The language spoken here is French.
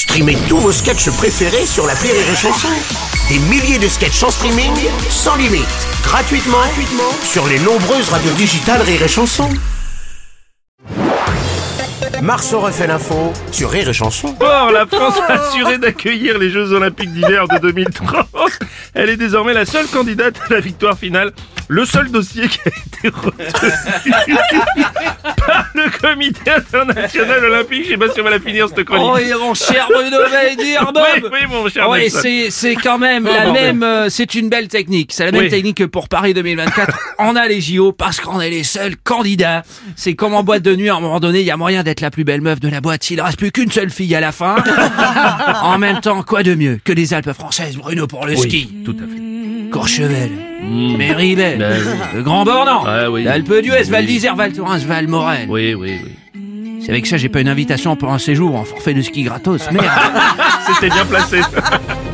Streamez tous vos sketchs préférés sur la Rire et Chanson. Des milliers de sketchs en streaming, sans limite, gratuitement, gratuitement sur les nombreuses radios digitales Rire et Chanson. Marceau refait l'info sur Rire et Chanson. Or, la France a assuré d'accueillir les Jeux Olympiques d'hiver de 2030. Elle est désormais la seule candidate à la victoire finale. Le seul dossier qui a été retenu comité international olympique. Je sais pas si on va la finir cette chronique. Oh, et mon cher Bruno dire oui, oui, mon cher Oui, c'est, c'est quand même Oh, la même, euh, c'est une belle technique. C'est la même Oui. technique que pour Paris 2024. on a les JO parce qu'on est les seuls candidats. C'est comme en boîte de nuit, à un moment donné, il y a moyen d'être la plus belle meuf de la boîte. S'il reste plus qu'une seule fille à la fin. en même temps, quoi de mieux que les Alpes françaises, Bruno, pour le ski? Oui, tout à fait. Courchevel, Méribel, Ben oui. le Grand Bornand, Ah oui. l'Alpe d'Huez, Val d'Isère, Val Thorens, Val Morel. Oui, oui, oui. C'est avec ça j'ai pas une invitation pour un séjour en forfait de ski gratos. Merde. C'était bien placé.